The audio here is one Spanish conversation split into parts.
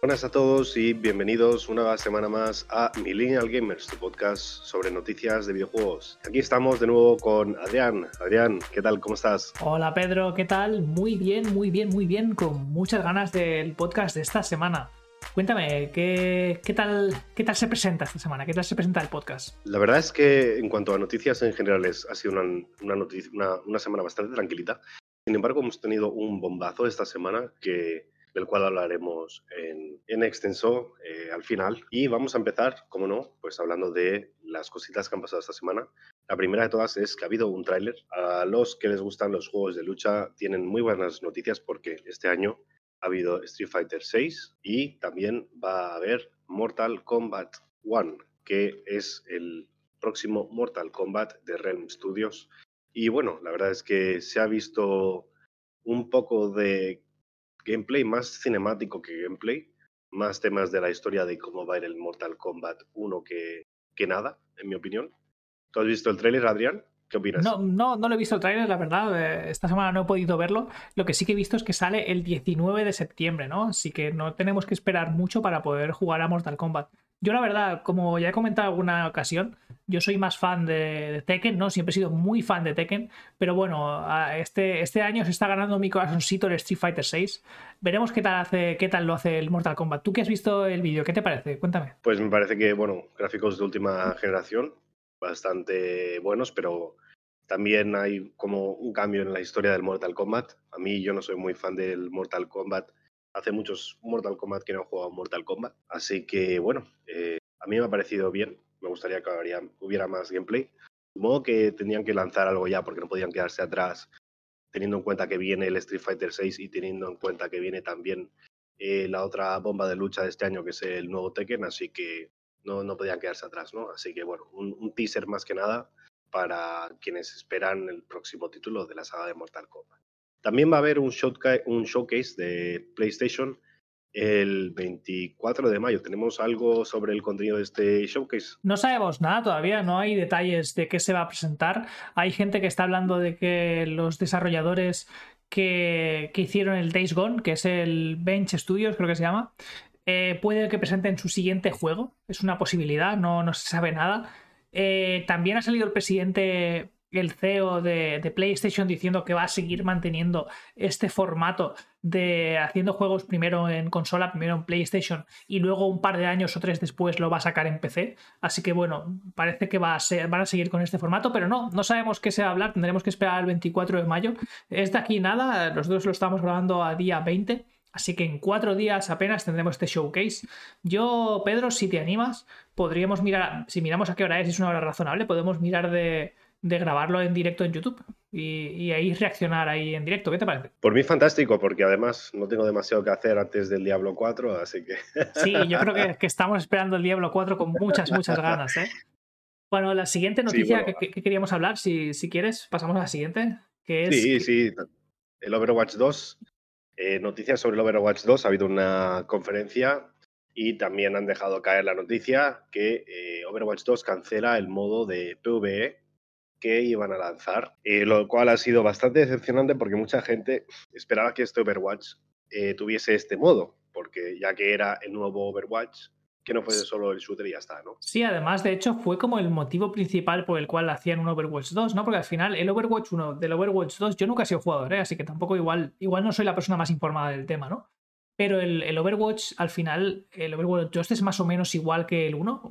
Buenas a todos y bienvenidos una semana más a Millennial Gamers, tu podcast sobre noticias de videojuegos. Aquí estamos de nuevo con Adrián. Adrián, ¿qué tal? ¿Cómo estás? Hola Pedro, ¿qué tal? Muy bien, muy bien, muy bien, con muchas ganas del podcast de esta semana. Cuéntame, ¿qué, tal, ¿qué tal se presenta esta semana? ¿Qué tal se presenta el podcast? La verdad es que en cuanto a noticias en general ha sido una, una semana bastante tranquilita. Sin embargo, hemos tenido un bombazo esta semana que del cual hablaremos en, extenso eh, al final. Y vamos a empezar, como no, pues hablando de las cositas que han pasado esta semana. La primera de todas es que ha habido un tráiler. A los que les gustan los juegos de lucha tienen muy buenas noticias porque este año ha habido Street Fighter 6 y también va a haber Mortal Kombat 1, que es el próximo Mortal Kombat de Realm Studios. Y bueno, la verdad es que se ha visto un poco de gameplay más cinemático que gameplay, más temas de la historia de cómo va a ir el Mortal Kombat 1 que, que nada, en mi opinión. ¿Tú has visto el tráiler, Adrián? ¿Qué opinas? No, no, no lo he visto el tráiler, la verdad. Eh, esta semana no he podido verlo. Lo que sí que he visto es que sale el 19 de septiembre, ¿no? Así que no tenemos que esperar mucho para poder jugar a Mortal Kombat. Yo la verdad, como ya he comentado en alguna ocasión, yo soy más fan de, Tekken, ¿no? Siempre he sido muy fan de Tekken, pero bueno, este, este año se está ganando mi corazoncito el Street Fighter 6. Veremos qué tal, hace, qué tal lo hace el Mortal Kombat. ¿Tú que has visto el vídeo? ¿Qué te parece? Cuéntame. Pues me parece que, bueno, gráficos de última generación, bastante buenos, pero también hay como un cambio en la historia del Mortal Kombat. A mí yo no soy muy fan del Mortal Kombat hace muchos Mortal Kombat que no he jugado Mortal Kombat. Así que bueno, eh, a mí me ha parecido bien. Me gustaría que hubiera más gameplay. Supongo que tendrían que lanzar algo ya porque no podían quedarse atrás, teniendo en cuenta que viene el Street Fighter 6 y teniendo en cuenta que viene también eh, la otra bomba de lucha de este año, que es el nuevo Tekken. Así que no, no podían quedarse atrás, ¿no? Así que bueno, un teaser más que nada para quienes esperan el próximo título de la saga de Mortal Kombat. También va a haber un, showcase de PlayStation el 24 de mayo. ¿Tenemos algo sobre el contenido de este showcase? No sabemos nada todavía, no hay detalles de qué se va a presentar. Hay gente que está hablando de que los desarrolladores que, hicieron el Days Gone, que es el Bench Studios, creo que se llama, eh, puede que presenten su siguiente juego. Es una posibilidad, no, no se sabe nada. Eh, también ha salido el presidente el CEO de, PlayStation diciendo que va a seguir manteniendo este formato de haciendo juegos primero en consola, primero en PlayStation y luego un par de años o tres después lo va a sacar en PC. Así que bueno, parece que va a ser, van a seguir con este formato, pero no, no sabemos qué se va a hablar, tendremos que esperar el 24 de mayo. Es de aquí nada, los dos lo estamos grabando a día 20. Así que en cuatro días apenas tendremos este showcase. Yo, Pedro, si te animas, podríamos mirar, si miramos a qué hora es, es una hora razonable, podemos mirar de, de grabarlo en directo en YouTube y, ahí reaccionar ahí en directo. ¿Qué te parece? Por mí fantástico, porque además no tengo demasiado que hacer antes del Diablo 4, así que... Sí, yo creo que, estamos esperando el Diablo 4 con muchas, muchas ganas. ¿eh? Bueno, la siguiente noticia que, queríamos hablar, si, si, quieres, pasamos a la siguiente. Que es... Sí, sí, el Overwatch 2. Eh, noticias sobre el Overwatch 2. Ha habido una conferencia y también han dejado caer la noticia que eh, Overwatch 2 cancela el modo de PvE que iban a lanzar, eh, lo cual ha sido bastante decepcionante porque mucha gente esperaba que este Overwatch eh, tuviese este modo, porque ya que era el nuevo Overwatch, que no fuese solo el shooter y ya está, ¿no? Sí, además, de hecho, fue como el motivo principal por el cual hacían un Overwatch 2, ¿no? Porque al final, el Overwatch 1 del Overwatch 2, yo nunca he sido jugador, ¿eh? Así que tampoco igual, igual no soy la persona más informada del tema, ¿no? Pero el, el, Overwatch, al final, el Overwatch 2 es más o menos igual que el 1,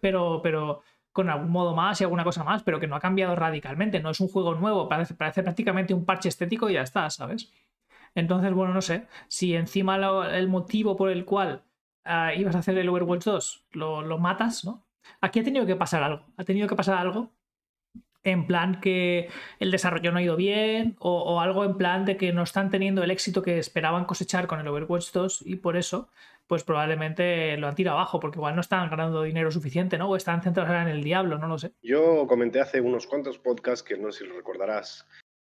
pero, pero con algún modo más y alguna cosa más, pero que no ha cambiado radicalmente. No es un juego nuevo, parece, prácticamente un parche estético y ya está, ¿sabes? Entonces, bueno, no sé. Si encima el motivo por el cual ah, ibas a hacer el Overwatch 2 lo, matas, ¿no? Aquí ha tenido que pasar algo. Ha tenido que pasar algo en plan que el desarrollo no ha ido bien o, o, algo en plan de que no están teniendo el éxito que esperaban cosechar con el Overwatch 2 y por eso pues probablemente lo han tirado abajo, porque igual no están ganando dinero suficiente, ¿no? O están centrados en el diablo, no lo sé. Yo comenté hace unos cuantos podcasts, que no sé si lo recordarás,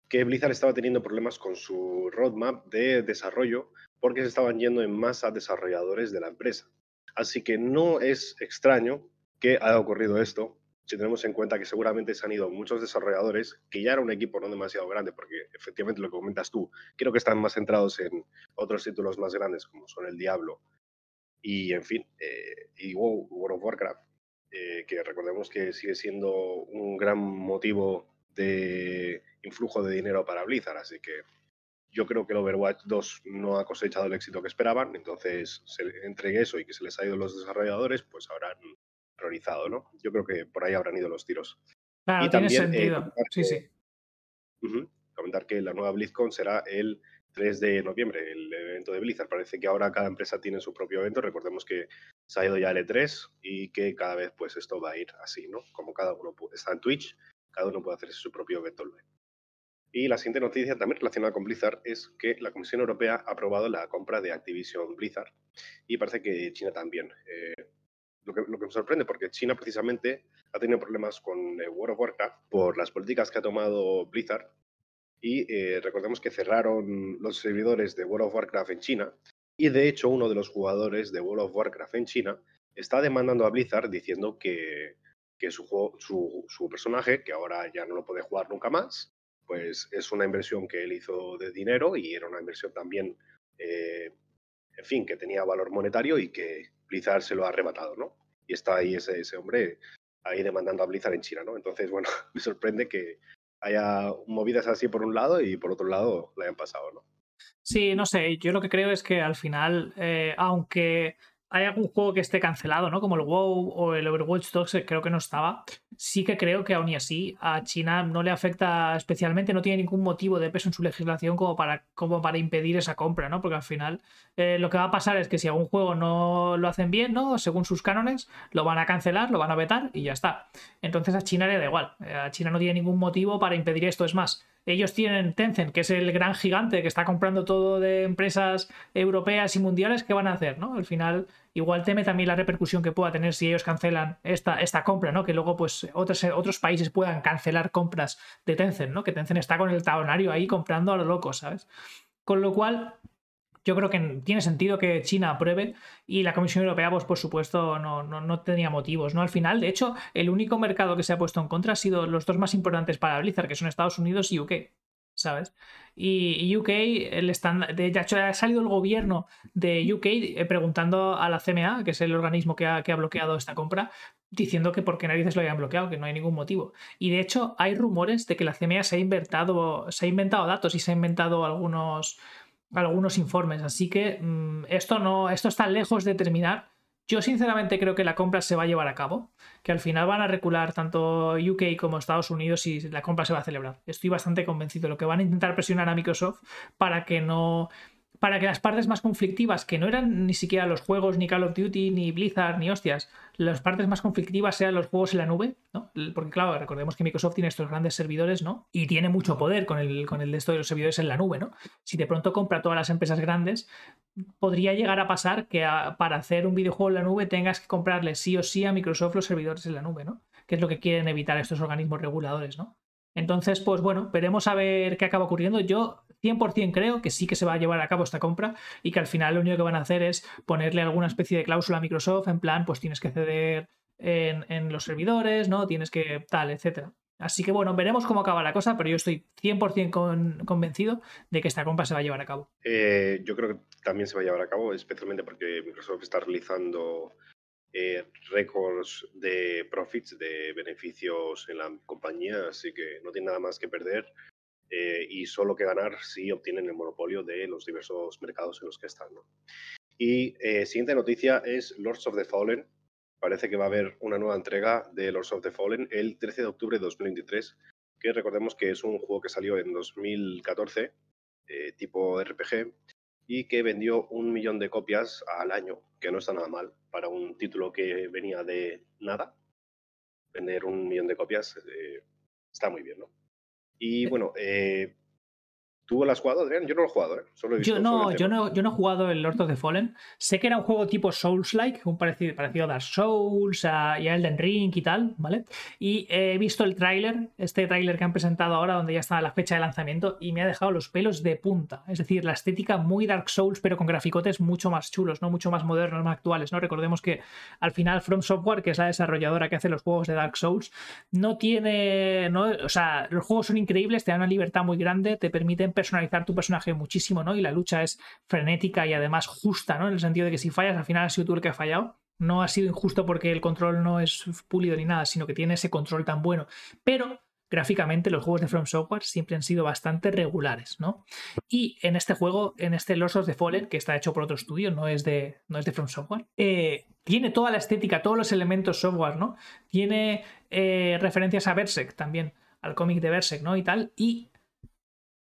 que Blizzard estaba teniendo problemas con su roadmap de desarrollo porque se estaban yendo en masa desarrolladores de la empresa. Así que no es extraño que haya ocurrido esto, si tenemos en cuenta que seguramente se han ido muchos desarrolladores, que ya era un equipo no demasiado grande, porque efectivamente lo que comentas tú, creo que están más centrados en otros títulos más grandes como son el Diablo Y en fin, eh, y World of Warcraft, eh, que recordemos que sigue siendo un gran motivo de influjo de dinero para Blizzard, así que yo creo que el Overwatch 2 no ha cosechado el éxito que esperaban, entonces se, entre eso y que se les ha ido los desarrolladores, pues habrán priorizado, ¿no? Yo creo que por ahí habrán ido los tiros. Claro, y tiene también, eh, sentido. sí, sí. comentar que la nueva BlizzCon será el 3 de noviembre, el evento de Blizzard. Parece que ahora cada empresa tiene su propio evento. Recordemos que se ha ido ya el E3 y que cada vez pues esto va a ir así, ¿no? Como cada uno está en Twitch, cada uno puede hacer su propio evento online. Y la siguiente noticia también relacionada con Blizzard es que la Comisión Europea ha aprobado la compra de Activision Blizzard y parece que China también. Eh, lo, que, me sorprende porque China precisamente ha tenido problemas con eh, World of Warcraft por las políticas que ha tomado Blizzard y eh, recordemos que cerraron los servidores de World of Warcraft en China y de hecho uno de los jugadores de World of Warcraft en China está demandando a Blizzard diciendo que, que su, su, personaje, que ahora ya no lo puede jugar nunca más, pues es una inversión que él hizo de dinero y era una inversión también, eh, en fin, que tenía valor monetario y que Blizzard se lo ha arrebatado, ¿no? Y está ahí ese, ese hombre ahí demandando a Blizzard en China, ¿no? Entonces, bueno, me sorprende que haya movidas así por un lado y por otro lado le hayan pasado, ¿no? Sí, no sé, yo lo que creo es que al final, eh, aunque hay algún juego que esté cancelado, ¿no? Como el WoW o el Overwatch 2, creo que no estaba. Sí que creo que aún y así a China no le afecta especialmente, no tiene ningún motivo de peso en su legislación como para, como para impedir esa compra, ¿no? Porque al final eh, lo que va a pasar es que si algún juego no lo hacen bien, ¿no? Según sus cánones, lo van a cancelar, lo van a vetar y ya está. Entonces a China le da igual. Eh, a China no tiene ningún motivo para impedir esto. Es más, ellos tienen Tencent, que es el gran gigante que está comprando todo de empresas europeas y mundiales, ¿qué van a hacer? ¿no? Al final, igual teme también la repercusión que pueda tener si ellos cancelan esta, esta compra, ¿no? Que luego, pues, otros, otros países puedan cancelar compras de Tencent, ¿no? Que Tencent está con el talonario ahí comprando a lo loco, ¿sabes? Con lo cual, yo creo que tiene sentido que China apruebe y la Comisión Europea, pues por supuesto, no, no, tenía motivos. ¿no? Al final, de hecho, el único mercado que se ha puesto en contra ha sido los dos más importantes para Blizzard, que son Estados Unidos y UK. ¿Sabes? Y, UK, el de hecho, ha salido el gobierno de UK eh, preguntando a la CMA, que es el organismo que ha, que ha bloqueado esta compra, diciendo que por qué narices lo hayan bloqueado, que no hay ningún motivo. Y de hecho, hay rumores de que la CMA se ha inventado, se ha inventado datos y se ha inventado algunos algunos informes. Así que mm, esto no, esto está lejos de terminar. Yo sinceramente creo que la compra se va a llevar a cabo, que al final van a recular tanto UK como Estados Unidos y la compra se va a celebrar. Estoy bastante convencido. Lo que van a intentar presionar a Microsoft para que no para que las partes más conflictivas, que no eran ni siquiera los juegos, ni Call of Duty, ni Blizzard, ni hostias, las partes más conflictivas sean los juegos en la nube, ¿no? Porque claro, recordemos que Microsoft tiene estos grandes servidores, ¿no? Y tiene mucho poder con el, con el de esto de los servidores en la nube, ¿no? Si de pronto compra todas las empresas grandes, podría llegar a pasar que para hacer un videojuego en la nube tengas que comprarle sí o sí a Microsoft los servidores en la nube, ¿no? Que es lo que quieren evitar estos organismos reguladores, ¿no? Entonces, pues bueno, veremos a ver qué acaba ocurriendo. Yo 100% creo que sí que se va a llevar a cabo esta compra y que al final lo único que van a hacer es ponerle alguna especie de cláusula a Microsoft en plan, pues tienes que ceder en, los servidores, ¿no? Tienes que tal, etcétera. Así que bueno, veremos cómo acaba la cosa, pero yo estoy 100% convencido de que esta compra se va a llevar a cabo. Eh, yo creo que también se va a llevar a cabo, especialmente porque Microsoft está realizando eh, récords de profits, de beneficios en la compañía, así que no tiene nada más que perder eh, y solo que ganar si obtienen el monopolio de los diversos mercados en los que están. Y eh, siguiente noticia es Lords of the Fallen. Parece que va a haber una nueva entrega de Lords of the Fallen el 13 de octubre de 2023, que recordemos que es un juego que salió en 2014, tipo RPG, y que vendió un millón de copias al año, que no está nada mal para un título que venía de nada. Vender un millón de copias eh, está muy bien, ¿no? Y bueno, eh, ¿Tú lo has jugado, Adrián? Yo no lo he jugado, ¿eh? yo, no, yo, no, yo no he jugado el Lord of the Fallen. Sé que era un juego tipo Souls-like, un parecido, parecido a Dark Souls a, y a Elden Ring y tal, ¿vale? Y he visto el tráiler, este tráiler que han presentado ahora, donde ya está la fecha de lanzamiento, y me ha dejado los pelos de punta. Es decir, la estética muy Dark Souls, pero con graficotes mucho más chulos, ¿no? Mucho más modernos, más actuales, ¿no? Recordemos que al final From Software, que es la desarrolladora que hace los juegos de Dark Souls, no tiene. No, o sea, los juegos son increíbles, te dan una libertad muy grande, te permiten personalizar tu personaje muchísimo, ¿no? Y la lucha es frenética y además justa, ¿no? En el sentido de que si fallas, al final ha sido tú el que ha fallado. No ha sido injusto porque el control no es pulido ni nada, sino que tiene ese control tan bueno. Pero gráficamente los juegos de From Software siempre han sido bastante regulares, ¿no? Y en este juego, en este Lords of the que está hecho por otro estudio, no es de, no es de From Software, eh, tiene toda la estética, todos los elementos software, ¿no? Tiene eh, referencias a Berserk también, al cómic de Berserk, ¿no? Y tal, y...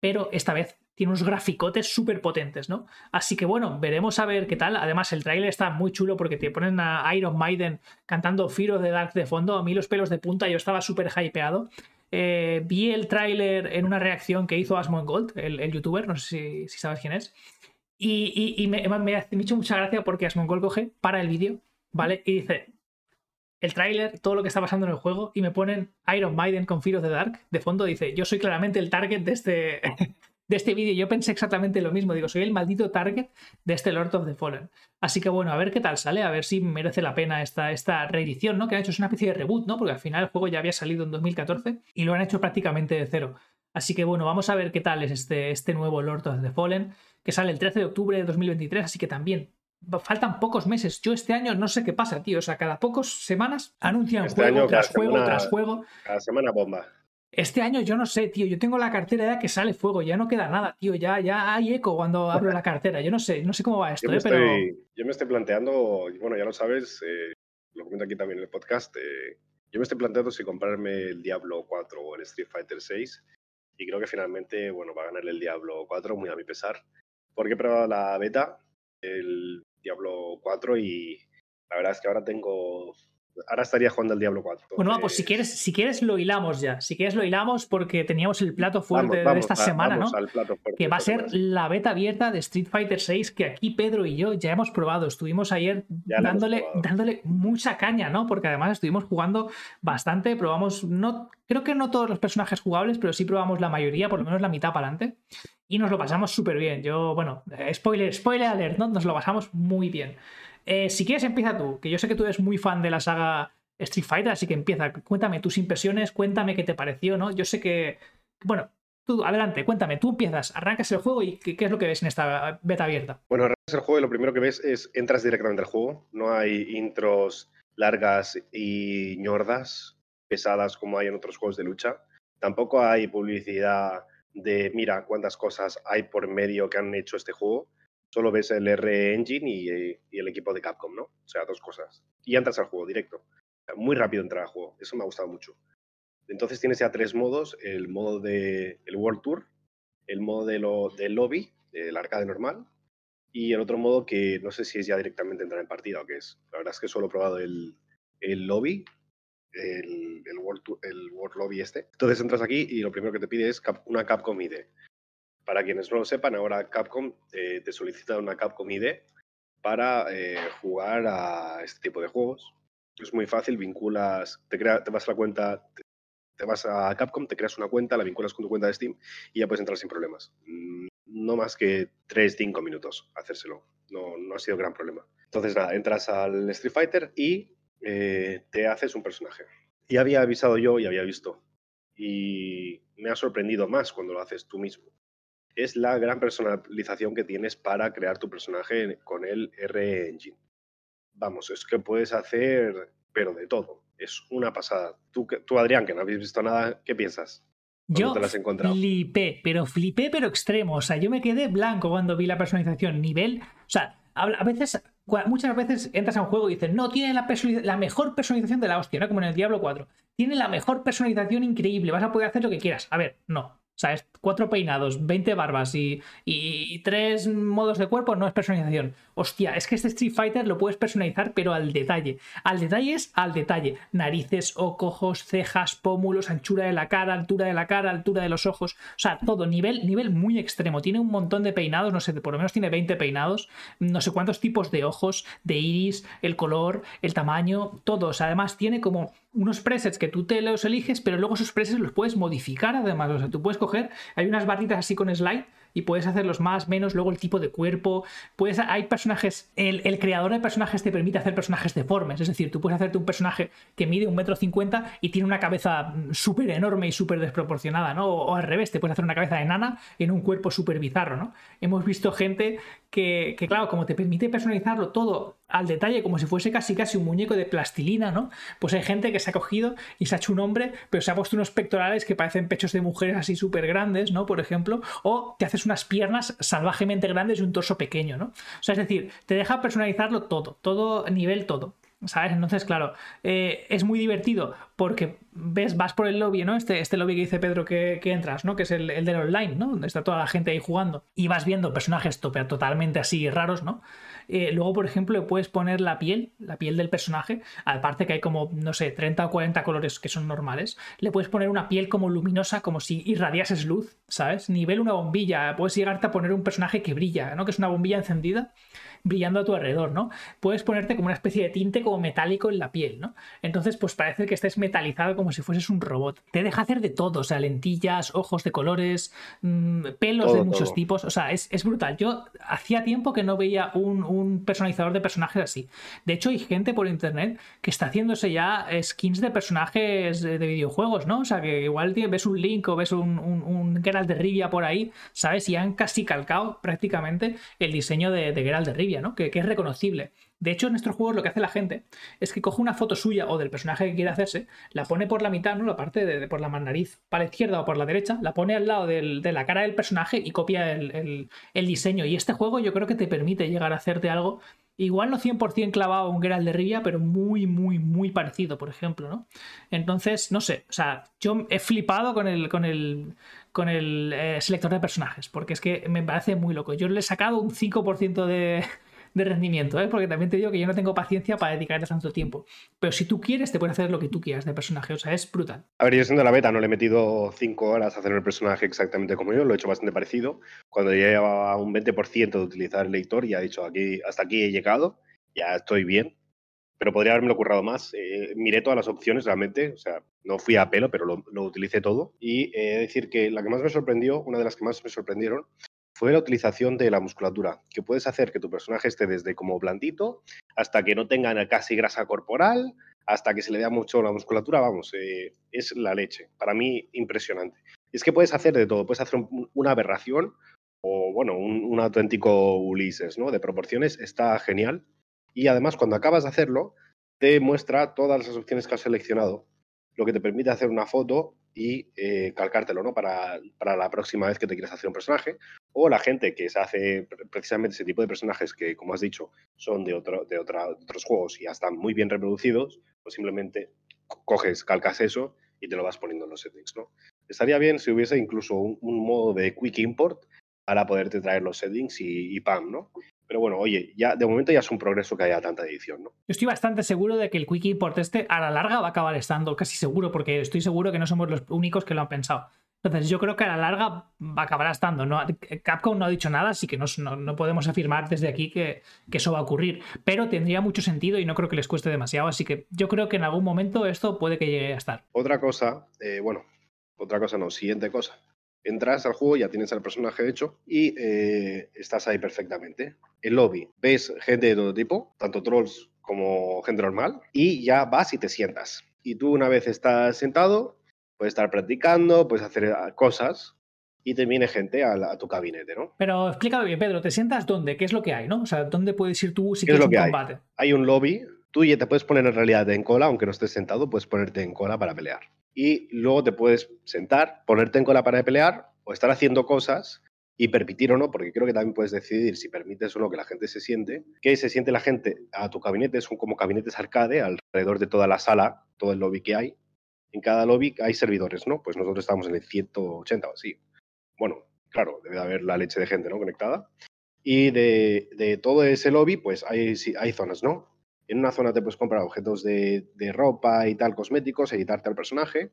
Pero esta vez tiene unos graficotes súper potentes, ¿no? Así que bueno, veremos a ver qué tal. Además, el trailer está muy chulo porque te ponen a Iron Maiden cantando of the Dark de fondo. A mí los pelos de punta, yo estaba súper hypeado. Eh, vi el tráiler en una reacción que hizo Asmongold, el, el youtuber, no sé si, sabes quién es. Y, me, me, ha hecho mucha gracia porque Asmongold coge, para el vídeo, ¿vale? Y dice, el tráiler, todo lo que está pasando en el juego, y me ponen Iron Maiden con Fear of the Dark de fondo. Dice, yo soy claramente el target de este, de este vídeo. Yo pensé exactamente lo mismo. Digo, soy el maldito target de este Lord of the Fallen. Así que bueno, a ver qué tal sale, a ver si merece la pena esta, esta reedición, ¿no? Que han hecho es una especie de reboot, ¿no? Porque al final el juego ya había salido en 2014 y lo han hecho prácticamente de cero. Así que bueno, vamos a ver qué tal es este, este nuevo Lord of the Fallen, que sale el 13 de octubre de 2023, así que también faltan pocos meses. Yo este año no sé qué pasa, tío. O sea, cada pocas semanas anuncian este juego tras juego tras juego. Cada semana bomba. Este año yo no sé, tío. Yo tengo la cartera ya que sale fuego, ya no queda nada, tío. Ya, ya hay eco cuando abro la cartera. Yo no sé, no sé cómo va esto, yo me, eh, pero... yo me estoy planteando, bueno, ya lo sabes, eh, lo comento aquí también en el podcast. Eh, yo me estoy planteando si comprarme el Diablo 4 o el Street Fighter 6. Y creo que finalmente, bueno, va a ganar el Diablo 4, muy a mi pesar. Porque he probado la beta, el Diablo 4, y la verdad es que ahora tengo ahora estaría jugando el Diablo 4. Bueno, pues si quieres, si quieres lo hilamos ya. Si quieres lo hilamos porque teníamos el plato fuerte de esta semana, ¿no? que va a ser la beta abierta de Street Fighter 6 que aquí Pedro y yo ya hemos probado. Estuvimos ayer dándole, dándole mucha caña, ¿no? Porque además estuvimos jugando bastante, probamos, no, creo que no todos los personajes jugables, pero sí probamos la mayoría, por lo menos la mitad para adelante. Y nos lo pasamos súper bien. Yo, bueno, eh, spoiler, spoiler alert, ¿no? Nos lo pasamos muy bien. Eh, si quieres, empieza tú, que yo sé que tú eres muy fan de la saga Street Fighter, así que empieza. Cuéntame tus impresiones, cuéntame qué te pareció, ¿no? Yo sé que. Bueno, tú, adelante, cuéntame, tú empiezas, arrancas el juego y qué, es lo que ves en esta beta abierta. Bueno, arrancas el juego y lo primero que ves es entras directamente al juego. No hay intros largas y ñordas, pesadas como hay en otros juegos de lucha. Tampoco hay publicidad de mira cuántas cosas hay por medio que han hecho este juego solo ves el R Engine y, el equipo de Capcom, ¿no? O sea, dos cosas. Y entras al juego directo. Muy rápido entrar al juego. Eso me ha gustado mucho. Entonces tienes ya tres modos. El modo de el World Tour, el modo de lo, del lobby, el arcade normal, y el otro modo que no sé si es ya directamente entrar en partida o qué es. La verdad es que solo he probado el, el lobby, el, el, World el World Lobby este. Entonces entras aquí y lo primero que te pide es una Capcom ID. Para quienes no lo sepan, ahora Capcom eh, te solicita una Capcom ID para eh, jugar a este tipo de juegos. Es muy fácil, vinculas, te, te vas a la cuenta, te, vas a Capcom, te creas una cuenta, la vinculas con tu cuenta de Steam y ya puedes entrar sin problemas. Mm, no más que 3-5 minutos hacérselo. No, no ha sido gran problema. Entonces, nada, entras al Street Fighter y eh, te haces un personaje. Y había avisado yo y había visto. Y me ha sorprendido más cuando lo haces tú mismo es la gran personalización que tienes para crear tu personaje con el R Engine. Vamos, es que puedes hacer, pero de todo. Es una pasada. Tú, tú Adrián, que no habéis visto nada, ¿qué piensas? Yo te las encontrado? flipé, pero flipé, pero extremo. O sea, yo me quedé blanco cuando vi la personalización. Nivel. O sea, a veces, muchas veces entras a un juego y dices, no, tiene la, mejor personalización de la hostia, ¿no? Como en el Diablo 4. Tiene la mejor personalización increíble, vas a poder hacer lo que quieras. A ver, no. O sea, es cuatro peinados, 20 barbas y, y, tres modos de cuerpo no es personalización. Hostia, es que este Street Fighter lo puedes personalizar, pero al detalle. Al detalle es al detalle. Narices, ojos, cejas, pómulos, anchura de la cara, altura de la cara, altura de los ojos. O sea, todo, nivel, nivel muy extremo. Tiene un montón de peinados, no sé, por lo menos tiene 20 peinados, no sé cuántos tipos de ojos, de iris, el color, el tamaño, todos. Además, tiene como unos presets que tú te los eliges, pero luego esos presets los puedes modificar además. O sea, tú puedes coger, hay unas barritas así con slide y puedes hacerlos más, menos, luego el tipo de cuerpo. Puedes, hay personajes, el, creador de personajes te permite hacer personajes deformes, es decir, tú puedes hacerte un personaje que mide un metro cincuenta y tiene una cabeza súper enorme y súper desproporcionada, ¿no? O, al revés, te puedes hacer una cabeza enana en un cuerpo súper bizarro, ¿no? Hemos visto gente que, claro, como te permite personalizarlo todo al detalle, como si fuese casi casi un muñeco de plastilina, ¿no? Pues hay gente que se ha cogido y se ha hecho un hombre, pero se ha puesto unos pectorales que parecen pechos de mujeres así súper grandes, ¿no? Por ejemplo, o te haces unas piernas salvajemente grandes y un torso pequeño, ¿no? O sea, es decir, te deja personalizarlo todo, todo nivel, todo. ¿Sabes? Entonces, claro, eh, es muy divertido porque ves, vas por el lobby, ¿no? Este, este lobby que dice Pedro que, entras, ¿no? Que es el, el, del online, ¿no? Donde está toda la gente ahí jugando. Y vas viendo personajes totalmente así raros, ¿no? Eh, luego, por ejemplo, le puedes poner la piel, la piel del personaje, aparte que hay como, no sé, 30 o 40 colores que son normales, le puedes poner una piel como luminosa, como si irradiases luz, ¿sabes? Nivel una bombilla, puedes llegarte a poner un personaje que brilla, ¿no? Que es una bombilla encendida brillando a tu alrededor, ¿no? Puedes ponerte como una especie de tinte como metálico en la piel, ¿no? Entonces, pues parece que estés metalizado como si fueses un robot. Te deja hacer de todo, o sea, lentillas, ojos de colores, mm, pelos de muchos tipos, o sea, es, brutal. Yo hacía tiempo que no veía un, personalizador de personajes así. De hecho, hay gente por internet que está haciéndose ya skins de personajes de, videojuegos, ¿no? O sea, que igual ves un Link o ves un, un, Geralt de Rivia por ahí, ¿sabes? Y han casi calcado prácticamente el diseño de, de Geralt de Rivia. Que, es reconocible. De hecho, en estos juegos lo que hace la gente es que coge una foto suya o del personaje que quiere hacerse, la pone por la mitad, ¿no? La parte de, por la nariz para la izquierda o por la derecha, la pone al lado de la cara del personaje y copia el, diseño. Y este juego yo creo que te permite llegar a hacerte algo Igual no 100% clavado a un Geralt de Rivia, pero muy, muy, muy parecido, por ejemplo, ¿no? Entonces, no sé, o sea, yo he flipado con el eh, selector de personajes, porque es que me parece muy loco. Yo le he sacado un 5% de, de rendimiento, ¿eh? porque también te digo que yo no tengo paciencia para dedicarle tanto tiempo. Pero si tú quieres, te puedes hacer lo que tú quieras de personaje, o sea, es brutal. A ver, yo siendo la beta no le he metido 5 horas a hacer el personaje exactamente como yo, lo he hecho bastante parecido. Cuando ya llevaba un 20% de utilizar el lector, ya he dicho, aquí, hasta aquí he llegado, ya estoy bien, pero podría haberme lo currado más. Eh, miré todas las opciones realmente, o sea, no fui a pelo, pero lo, lo utilicé todo. Y de decir que la que más me sorprendió, una de las que más me sorprendieron, fue la utilización de la musculatura, que puedes hacer que tu personaje esté desde como blandito hasta que no tenga casi grasa corporal, hasta que se le vea mucho la musculatura, vamos, eh, es la leche. Para mí, impresionante. Es que puedes hacer de todo, puedes hacer una aberración o, bueno, un, auténtico Ulises, ¿no? De proporciones, está genial. Y además, cuando acabas de hacerlo, te muestra todas las opciones que has seleccionado, lo que te permite hacer una foto y eh, calcártelo, ¿no? Para, para, la próxima vez que te quieras hacer un personaje. O la gente que se hace precisamente ese tipo de personajes que, como has dicho, son de, otro, de, otros juegos y ya están muy bien reproducidos, pues simplemente coges, calcas eso y te lo vas poniendo en los settings, ¿no? Estaría bien si hubiese incluso un, modo de quick import para poderte traer los settings y, y ¡pam! ¿no? Pero bueno, oye, ya de momento ya es un progreso que haya tanta edición, ¿no? Yo estoy bastante seguro de que el Quick Import este a la larga va a acabar estando, casi seguro, porque estoy seguro que no somos los únicos que lo han pensado. Entonces yo creo que a la larga va a acabar estando. ¿no? Capcom no ha dicho nada, así que no, podemos afirmar desde aquí que, que, eso va a ocurrir. Pero tendría mucho sentido y no creo que les cueste demasiado, así que yo creo que en algún momento esto puede que llegue a estar. Otra cosa, eh, bueno, otra cosa no, siguiente cosa entras al juego, ya tienes al personaje hecho y eh, estás ahí perfectamente. El lobby, ves gente de todo tipo, tanto trolls como gente normal, y ya vas y te sientas. Y tú una vez estás sentado, puedes estar practicando, puedes hacer ah, cosas y te viene gente a, tu gabinete, ¿no? Pero explícame bien, Pedro, ¿te sientas dónde? ¿Qué es lo que hay, no? O sea, ¿dónde puedes ir tú si quieres un combate? Hay? hay un lobby, tú ya te puedes poner en realidad en cola, aunque no estés sentado, puedes ponerte en cola para pelear y luego te puedes sentar, ponerte en cola para pelear o estar haciendo cosas y permitir o no, porque creo que también puedes decidir si permites o no que la gente se siente, que se siente la gente a tu gabinete, son como gabinetes arcade alrededor de toda la sala, todo el lobby que hay. En cada lobby hay servidores, ¿no? Pues nosotros estamos en el 180 o así. Bueno, claro, debe haber la leche de gente, ¿no? Conectada. Y de, todo ese lobby, pues hay, hay zonas, ¿no? En una zona te puedes comprar objetos de, ropa y tal, cosméticos, editarte al personaje.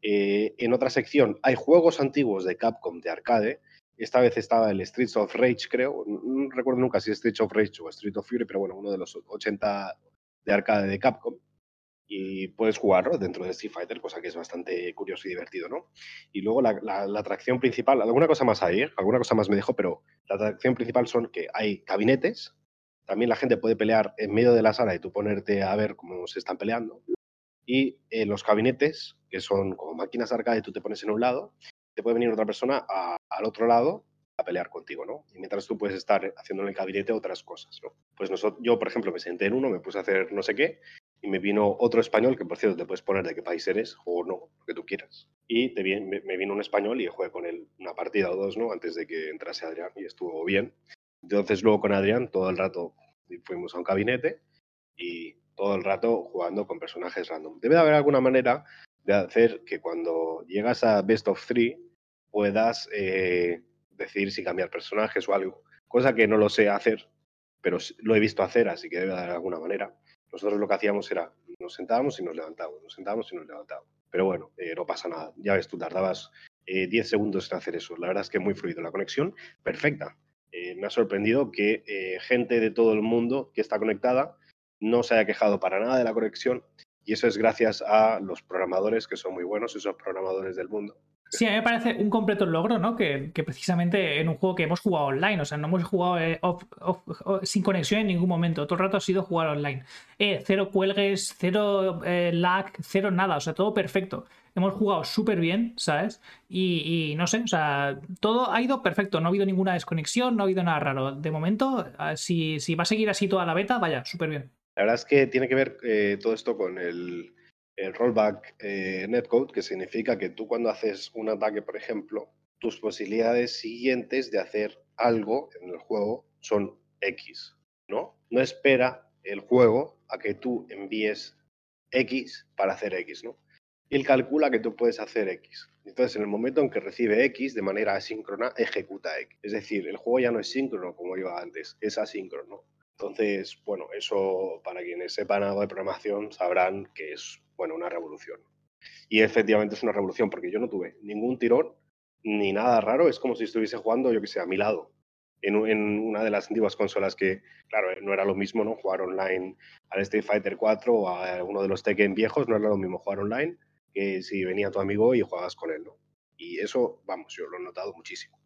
Eh, en otra sección hay juegos antiguos de Capcom de arcade. Esta vez estaba el Streets of Rage, creo. No recuerdo nunca si es Streets of Rage o Street of Fury, pero bueno, uno de los 80 de arcade de Capcom. Y puedes jugarlo dentro de Street Fighter, cosa que es bastante curioso y divertido, ¿no? Y luego la, la, atracción principal, alguna cosa más hay, ¿eh? alguna cosa más me dijo, pero la atracción principal son que hay gabinetes, también la gente puede pelear en medio de la sala y tú ponerte a ver cómo se están peleando. Y eh, los gabinetes, que son como máquinas arcade, tú te pones en un lado, te puede venir otra persona al otro lado a pelear contigo, ¿no? Y mientras tú puedes estar haciendo en el gabinete otras cosas, ¿no? Pues yo, por ejemplo, me senté en uno, me puse a hacer no sé qué, y me vino otro español, que por cierto te puedes poner de qué país eres o no, lo que tú quieras. Y te me, vino un español y jugué con él una partida o dos, ¿no? Antes de que entrase Adrián y estuvo bien. Entonces luego con Adrián todo el rato fuimos a un gabinete y todo el rato jugando con personajes random. Debe de haber alguna manera de hacer que cuando llegas a Best of Three puedas eh, decidir si cambiar personajes o algo, cosa que no lo sé hacer, pero lo he visto hacer, así que debe de haber alguna manera. Nosotros lo que hacíamos era, nos sentábamos y nos levantábamos, nos sentábamos y nos levantábamos. Pero bueno, eh, no pasa nada. Ya ves, tú tardabas 10 eh, segundos en hacer eso. La verdad es que muy fluido. La conexión, perfecta. Eh, me ha sorprendido que gente de todo el mundo que está conectada no se haya quejado para nada de la conexión. Y eso es gracias a los programadores que son muy buenos, esos programadores del mundo. Sí, a mí me parece un completo logro, ¿no? Que, precisamente en un juego que hemos jugado online, o sea, no hemos jugado eh, sin conexión en ningún momento, todo el rato ha sido jugar online. Eh, cero cuelgues, cero eh, lag, cero nada, o sea, todo perfecto. Hemos jugado súper bien, ¿sabes? Y, no sé, o sea, todo ha ido perfecto, no ha habido ninguna desconexión, no ha habido nada raro. De momento, si, si va a seguir así toda la beta, vaya, súper bien. La verdad es que tiene que ver todo esto con el el rollback eh, netcode, que significa que tú cuando haces un ataque, por ejemplo, tus posibilidades siguientes de hacer algo en el juego son X, ¿no? No espera el juego a que tú envíes X para hacer X, ¿no? Él calcula que tú puedes hacer X. Entonces, en el momento en que recibe X de manera asíncrona, ejecuta X. Es decir, el juego ya no es síncrono como iba antes, es asíncrono. Entonces, bueno, eso para quienes sepan algo de programación sabrán que es bueno, una revolución. Y efectivamente es una revolución, porque yo no tuve ningún tirón ni nada raro, es como si estuviese jugando, yo que sé, a mi lado, en, una de las antiguas consolas que, claro, no era lo mismo, ¿no? Jugar online al Street Fighter 4 o a uno de los Tekken viejos, no era lo mismo jugar online que si venía tu amigo y jugabas con él, ¿no? Y eso, vamos, yo lo he notado muchísimo.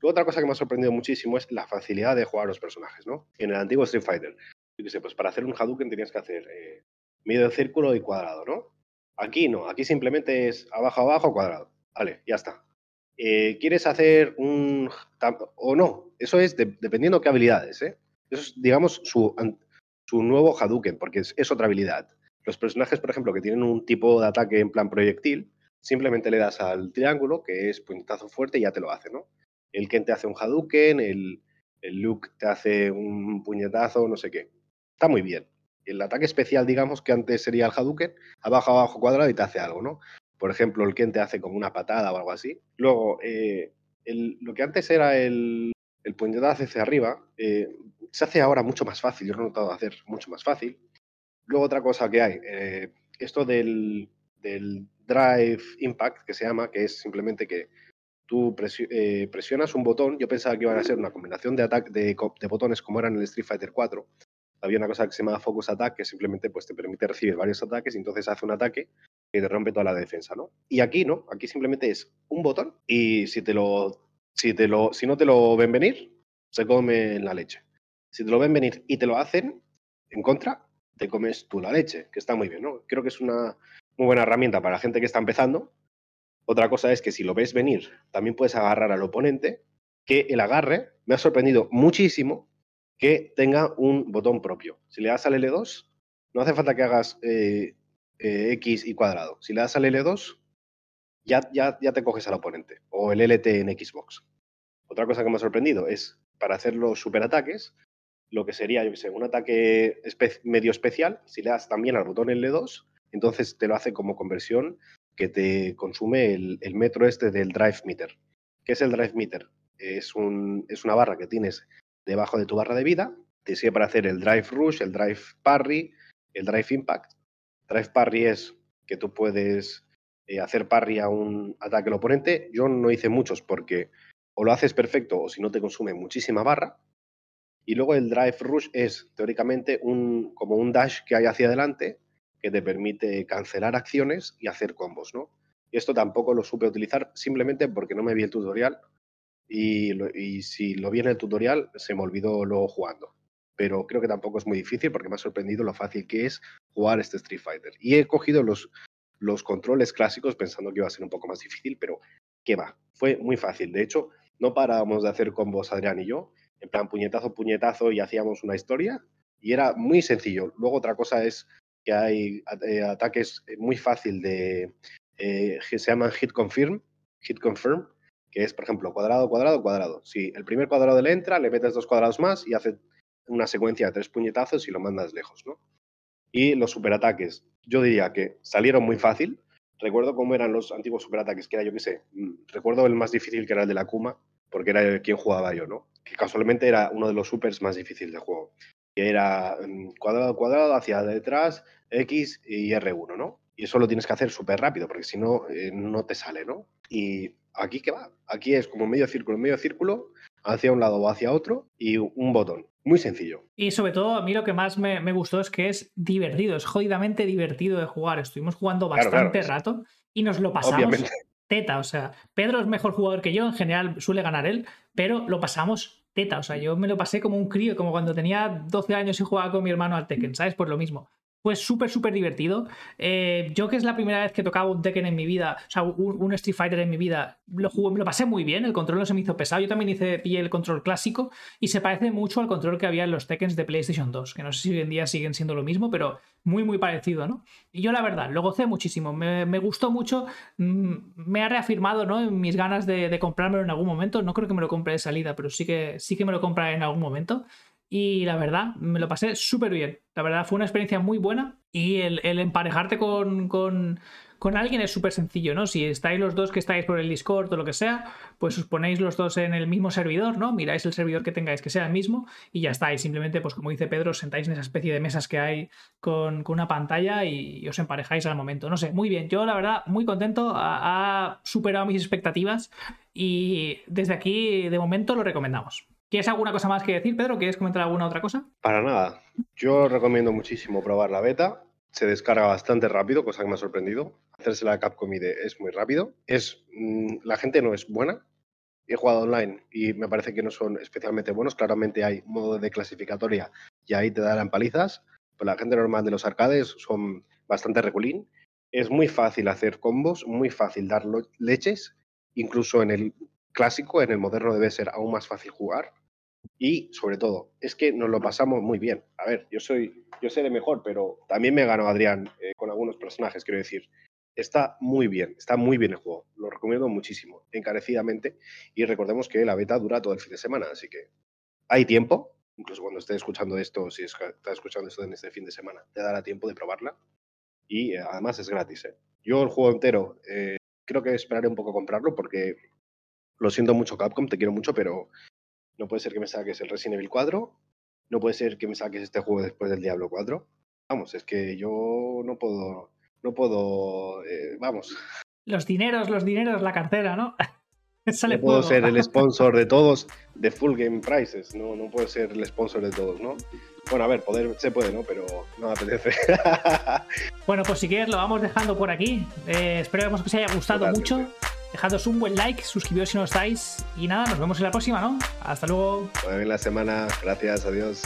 Luego otra cosa que me ha sorprendido muchísimo es la facilidad de jugar a los personajes, ¿no? En el antiguo Street Fighter, yo que sé, pues para hacer un Hadouken tenías que hacer eh, medio círculo y cuadrado, ¿no? Aquí no, aquí simplemente es abajo, abajo, cuadrado. Vale, ya está. Eh, ¿Quieres hacer un... o no? Eso es dependiendo qué habilidades, ¿eh? Eso es, digamos, su, su nuevo Hadouken, porque es, otra habilidad. Los personajes, por ejemplo, que tienen un tipo de ataque en plan proyectil, simplemente le das al triángulo, que es puñetazo fuerte, y ya te lo hace, ¿no? El Ken te hace un Hadouken, el, el Luke te hace un puñetazo, no sé qué. Está muy bien el ataque especial, digamos, que antes sería el Hadouken, abajo, abajo, cuadrado y te hace algo, ¿no? Por ejemplo, el Ken te hace como una patada o algo así. Luego, eh, lo que antes era el, el puñetazo hacia arriba, eh, se hace ahora mucho más fácil. Yo lo he notado hacer mucho más fácil. Luego, otra cosa que hay, eh, esto del, Drive Impact, que se llama, que es simplemente que tú presionas un botón. Yo pensaba que iban a ser una combinación de, de, de botones como eran en el Street Fighter 4, había una cosa que se llama Focus Attack, que simplemente pues, te permite recibir varios ataques y entonces hace un ataque que te rompe toda la defensa, ¿no? Y aquí no, aquí simplemente es un botón y si te lo, si te lo, si no te lo ven venir, se come la leche. Si te lo ven venir y te lo hacen en contra, te comes tú la leche, que está muy bien, ¿no? Creo que es una muy buena herramienta para la gente que está empezando. Otra cosa es que si lo ves venir, también puedes agarrar al oponente, que el agarre me ha sorprendido muchísimo que tenga un botón propio. Si le das al L2, no hace falta que hagas eh, eh, X y cuadrado. Si le das al L2, ya, ya, ya te coges al oponente. O el LT en Xbox. Otra cosa que me ha sorprendido es, para hacer los superataques, lo que sería, un ataque medio especial, si le das también al botón L2, entonces te lo hace como conversión que te consume el, el metro este del Drive Meter. ¿Qué es el Drive Meter? Es, un, es una barra que tienes debajo de tu barra de vida. Te sirve para hacer el Drive Rush, el Drive Parry, el Drive Impact. Drive Parry es que tú puedes eh, hacer parry a un ataque al oponente. Yo no hice muchos porque o lo haces perfecto o si no te consume muchísima barra. Y luego el Drive Rush es teóricamente un, como un dash que hay hacia adelante, que te permite cancelar acciones y hacer combos, ¿no? Y esto tampoco lo supe utilizar simplemente porque no me vi el tutorial y, si lo vi en el tutorial se me olvidó luego jugando. Pero creo que tampoco es muy difícil porque me ha sorprendido lo fácil que es jugar este Street Fighter. Y he cogido los, los controles clásicos pensando que iba a ser un poco más difícil, pero qué va, fue muy fácil. De hecho, no parábamos de hacer combos Adrián y yo, en plan puñetazo, puñetazo y hacíamos una historia y era muy sencillo. Luego otra cosa es que hay eh, ataques muy fácil de eh, que se llaman hit confirm, hit confirm, es por ejemplo cuadrado, cuadrado, cuadrado. Si el primer cuadrado le entra, le metes dos cuadrados más y hace una secuencia de tres puñetazos y lo mandas lejos, ¿no? Y los superataques, yo diría que salieron muy fácil. Recuerdo cómo eran los antiguos superataques, que era yo qué sé, mm, recuerdo el más difícil que era el de la Kuma, porque era quien jugaba yo, ¿no? Que casualmente era uno de los supers más difíciles de juego. Que era mm, cuadrado, cuadrado, hacia detrás, X y R1, ¿no? Y eso lo tienes que hacer súper rápido, porque si no, eh, no te sale, ¿no? Y aquí, ¿qué va? Aquí es como medio círculo, medio círculo, hacia un lado o hacia otro, y un botón. Muy sencillo. Y sobre todo, a mí lo que más me, gustó es que es divertido, es jodidamente divertido de jugar. Estuvimos jugando bastante rato y nos lo pasamos teta. O sea, Pedro es mejor jugador que yo, en general suele ganar él, pero lo pasamos teta. O sea, yo me lo pasé como un crío, como cuando tenía 12 años y jugaba con mi hermano al Tekken, ¿sabes? Pues lo mismo fue súper, súper divertido. Eh, yo que es la primera vez que tocaba un Tekken en mi vida, o sea, un, Street Fighter en mi vida, lo jugué, me lo pasé muy bien, el control no se me hizo pesado. Yo también hice, pillé el control clásico y se parece mucho al control que había en los Tekkens de PlayStation 2, que no sé si hoy en día siguen siendo lo mismo, pero muy, muy parecido, ¿no? Y yo la verdad, lo gocé muchísimo, me, gustó mucho, mm, me ha reafirmado, ¿no? En mis ganas de, de, comprármelo en algún momento. No creo que me lo compre de salida, pero sí que, sí que me lo compraré en algún momento. Y la verdad, me lo pasé súper bien. La verdad, fue una experiencia muy buena. Y el, emparejarte con, con, alguien es súper sencillo, ¿no? Si estáis los dos que estáis por el Discord o lo que sea, pues os ponéis los dos en el mismo servidor, ¿no? Miráis el servidor que tengáis que sea el mismo y ya estáis. Simplemente, pues como dice Pedro, os sentáis en esa especie de mesas que hay con, con una pantalla y, os emparejáis al momento. No sé, muy bien. Yo, la verdad, muy contento. ha superado mis expectativas y desde aquí, de momento, lo recomendamos. ¿Quieres alguna cosa más que decir, Pedro? ¿Quieres comentar alguna otra cosa? Para nada. Yo recomiendo muchísimo probar la beta. Se descarga bastante rápido, cosa que me ha sorprendido. Hacerse la Capcom ID es muy rápido. Es, mm, la gente no es buena. He jugado online y me parece que no son especialmente buenos. Claramente hay modo de clasificatoria y ahí te darán palizas. Pero la gente normal de los arcades son bastante reculín. Es muy fácil hacer combos, muy fácil dar leches. Incluso en el clásico, en el moderno debe ser aún más fácil jugar. Y sobre todo, es que nos lo pasamos muy bien. A ver, yo soy, yo de mejor, pero también me ganó Adrián eh, con algunos personajes, quiero decir. Está muy bien, está muy bien el juego. Lo recomiendo muchísimo, encarecidamente. Y recordemos que la beta dura todo el fin de semana, así que hay tiempo. Incluso cuando esté escuchando esto, si está escuchando esto en este fin de semana, te dará tiempo de probarla. Y eh, además es gratis. ¿eh? Yo el juego entero creo que esperaré un poco comprarlo porque lo siento mucho Capcom, te quiero mucho, pero no puede ser que me saques el Resident Evil 4, no puede ser que me saques este juego después del Diablo 4. Vamos, es que yo no puedo, no puedo, eh, vamos. Los dineros, los dineros, la cartera, ¿no? no puedo ser el sponsor de todos de Full Game Prices, no, no puedo ser el sponsor de todos, ¿no? Bueno, a ver, poder se puede, ¿no? Pero no me apetece. bueno, pues si quieres lo vamos dejando por aquí. Eh, espero que os haya gustado mucho. Dejadnos un buen like, suscribiros si no estáis. Y nada, nos vemos en la próxima, ¿no? Hasta luego. Buena la semana. Gracias, adiós.